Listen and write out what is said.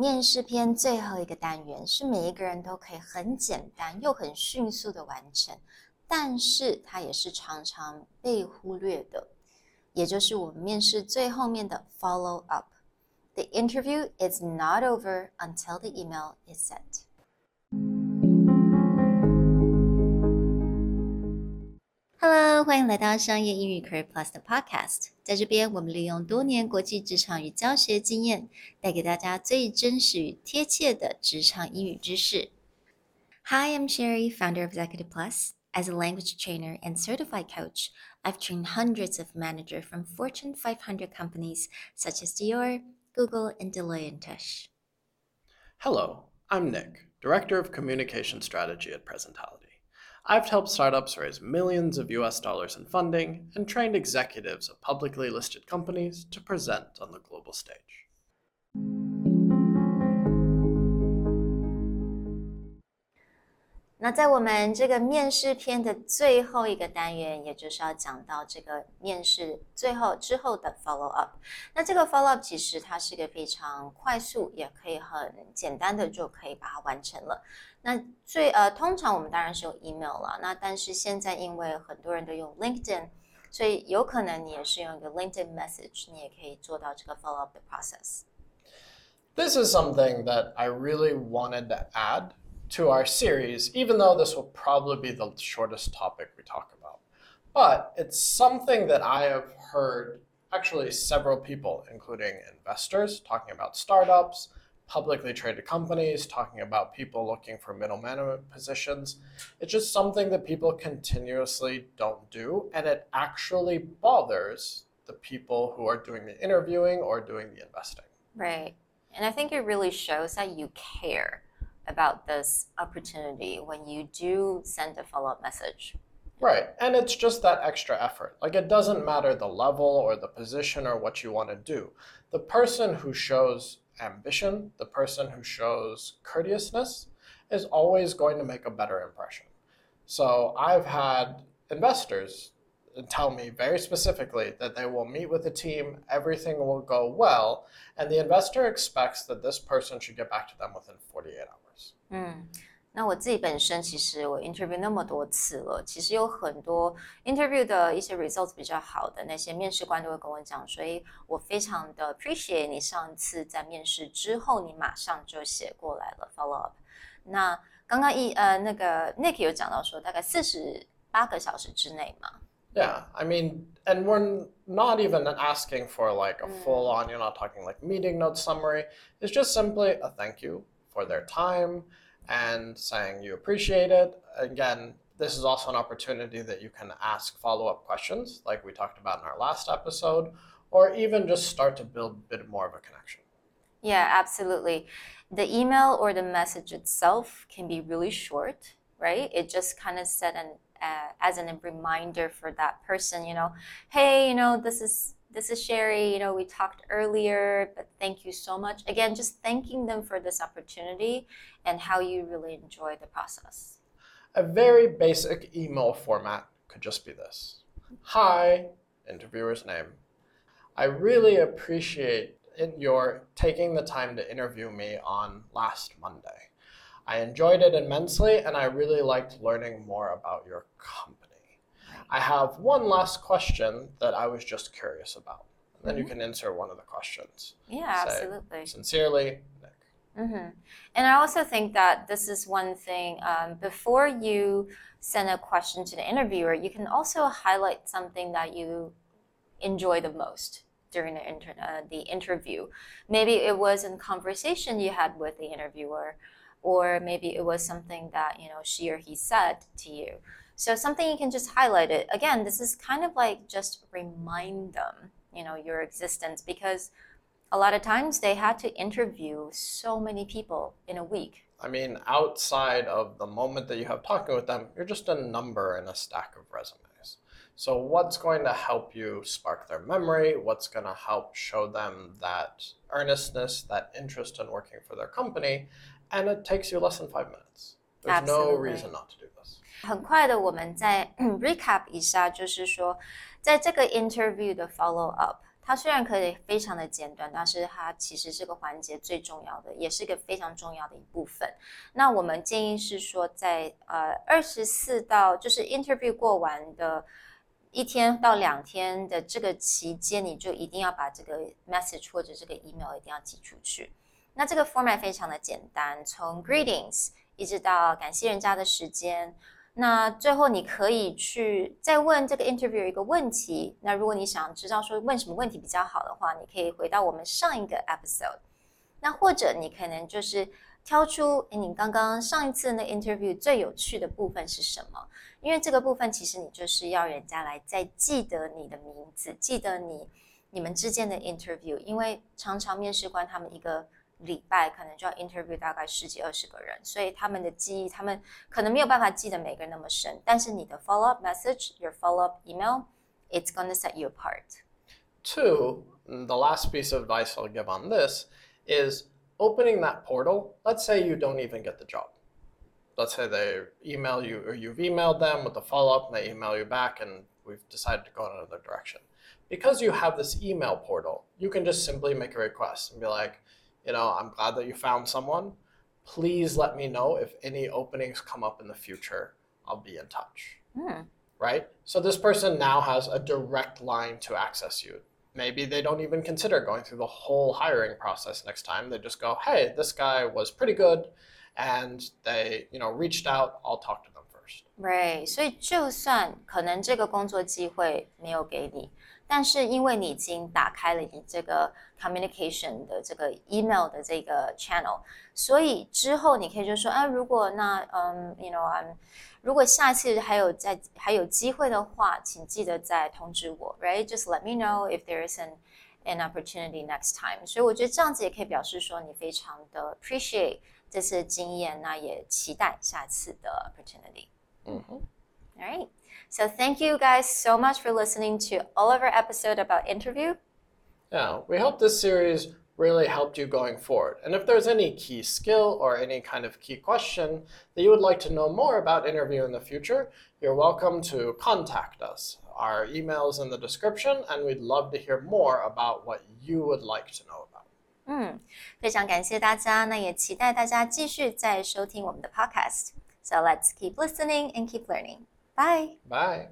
面试篇最后一个单元是每一个人都可以很简单又很迅速的完成，但是它也是常常被忽略的，也就是我们面试最后面的 follow up。The interview is not over until the email is sent. Hello，欢迎来到商业英语 Career Plus 的 Podcast。在这边，我们利用多年国际职场与教学经验，带给大家最真实与贴切的职场英语知识。Hi, I'm Sherry, founder of Executive Plus. As a language trainer and certified coach, I've trained hundreds of managers from Fortune 500 companies such as Dior, Google, and Deloitte Touche. Hello, I'm Nick, Director of Communication Strategy at Presentality. I've helped startups raise millions of US dollars in funding and trained executives of publicly listed companies to present on the global stage. 那在我们这个面试篇的最后一个单元，也就是要讲到这个面试最后之后的 follow up。那这个 follow up 其实它是一个非常快速，也可以很简单的就可以把它完成了。那最呃，通常我们当然是用 email 了。那但是现在因为很多人都用 LinkedIn，所以有可能你也是用一个 LinkedIn message，你也可以做到这个 follow up 的 process。This is something that I really wanted to add to our series, even though this will probably be the shortest topic we talk about. But it's something that I have heard actually several people, including investors, talking about startups, publicly traded companies, talking about people looking for middle management positions. It's just something that people continuously don't do, and it actually bothers the people who are doing the interviewing or doing the investing. Right. And I think it really shows that you care about this opportunity when you do send a follow up message. Right. And it's just that extra effort. Like it doesn't matter the level or the position or what you want to do. The person who shows ambition, the person who shows courteousness, is always going to make a better impression. So I've had investors tell me very specifically that they will meet with the team, everything will go well, and the investor expects that this person should get back to them within 48 hours. 嗯，那我自己本身其实我 interview 那么多次了，其实有很多 interview 的一些 results 比较好的那些面试官都会跟我讲，所以我非常的 appreciate 你上次在面试之后，你马上就写过来了 follow up。那刚刚一呃那个 Nick 有讲到说大概四十八个小时之内嘛。 Yeah, I mean, and we're not even asking for like a mm. full on, you're not talking like meeting note summary. It's just simply a thank you for their time and saying you appreciate it. Again, this is also an opportunity that you can ask follow up questions, like we talked about in our last episode, or even just start to build a bit more of a connection. Yeah, absolutely. The email or the message itself can be really short, right? It just kind of set an uh, as a reminder for that person, you know, hey, you know, this is this is Sherry. You know, we talked earlier, but thank you so much. Again, just thanking them for this opportunity and how you really enjoy the process. A very basic email format could just be this Hi, interviewer's name. I really appreciate your taking the time to interview me on last Monday. I enjoyed it immensely and I really liked learning more about your company. I have one last question that I was just curious about. And then mm-hmm. you can insert one of the questions. Yeah, Say, absolutely. Sincerely, Nick. Mm-hmm. And I also think that this is one thing. Um, before you send a question to the interviewer, you can also highlight something that you enjoy the most during the, inter- uh, the interview. Maybe it was a conversation you had with the interviewer, or maybe it was something that you know she or he said to you. So something you can just highlight it. Again, this is kind of like just remind them, you know, your existence because a lot of times they had to interview so many people in a week. I mean, outside of the moment that you have talking with them, you're just a number in a stack of resumes. So, what's going to help you spark their memory? What's going to help show them that earnestness, that interest in working for their company? And it takes you less than five minutes. There's Absolutely. no reason not to do this. 很快的，我们再 recap 一下，就是说，在这个 interview 的 follow up，它虽然可以非常的简短，但是它其实这个环节最重要的，也是一个非常重要的一部分。那我们建议是说在，呃二十四到就是 interview 过完的一天到两天的这个期间，你就一定要把这个 message 或者这个 email 一定要寄出去。那这个 format 非常的简单，从 greetings 一直到感谢人家的时间。那最后你可以去再问这个 interview 一个问题。那如果你想知道说问什么问题比较好的话，你可以回到我们上一个 episode。那或者你可能就是挑出，诶你刚刚上一次那 interview 最有趣的部分是什么？因为这个部分其实你就是要人家来再记得你的名字，记得你你们之间的 interview。因为常常面试官他们一个礼拜可能就要 interview 大概十几二十个人，所以他们的记忆，他们可能没有办法记得每个人那么深。但是你的 follow up message，your follow up email，it's gonna set you apart。 Two, the last piece of advice I'll give on this is opening that portal. Let's say you don't even get the job. Let's say they email you or you've emailed them with the follow up and they email you back and we've decided to go in another direction. Because you have this email portal, you can just simply make a request and be like, you know, I'm glad that you found someone. Please let me know if any openings come up in the future. I'll be in touch Hmm. right? So this person now has a direct line to access you. Maybe they don't even consider going through the whole hiring process next time. They just go, "Hey, this guy was pretty good," and they, you know, reached out. I'll talk to them first. Right，所以就算可能这个工作机会没有给你， 但是因为你已经打开了你这个 communication 的这个 email 的这个 channel，所以之后你可以就说，啊，如果那嗯，you know，嗯，如果下次还有在还有机会的话，请记得再通知我，right？Just let me know if there is an an opportunity next time。所以我觉得这样子也可以表示说你非常的 appreciate 这次的经验，那也期待下次的 opportunity。 Mhm. All right. So thank you guys so much for listening to all of our episode about interview. Yeah, we hope this series really helped you going forward. And if there's any key skill or any kind of key question that you would like to know more about interview in the future, you're welcome to contact us. Our email's in the description, and we'd love to hear more about what you would like to know about. 嗯，非常感谢大家，那也期待大家继续再收听我们的 podcast. So let's keep listening and keep learning. Bye. Bye.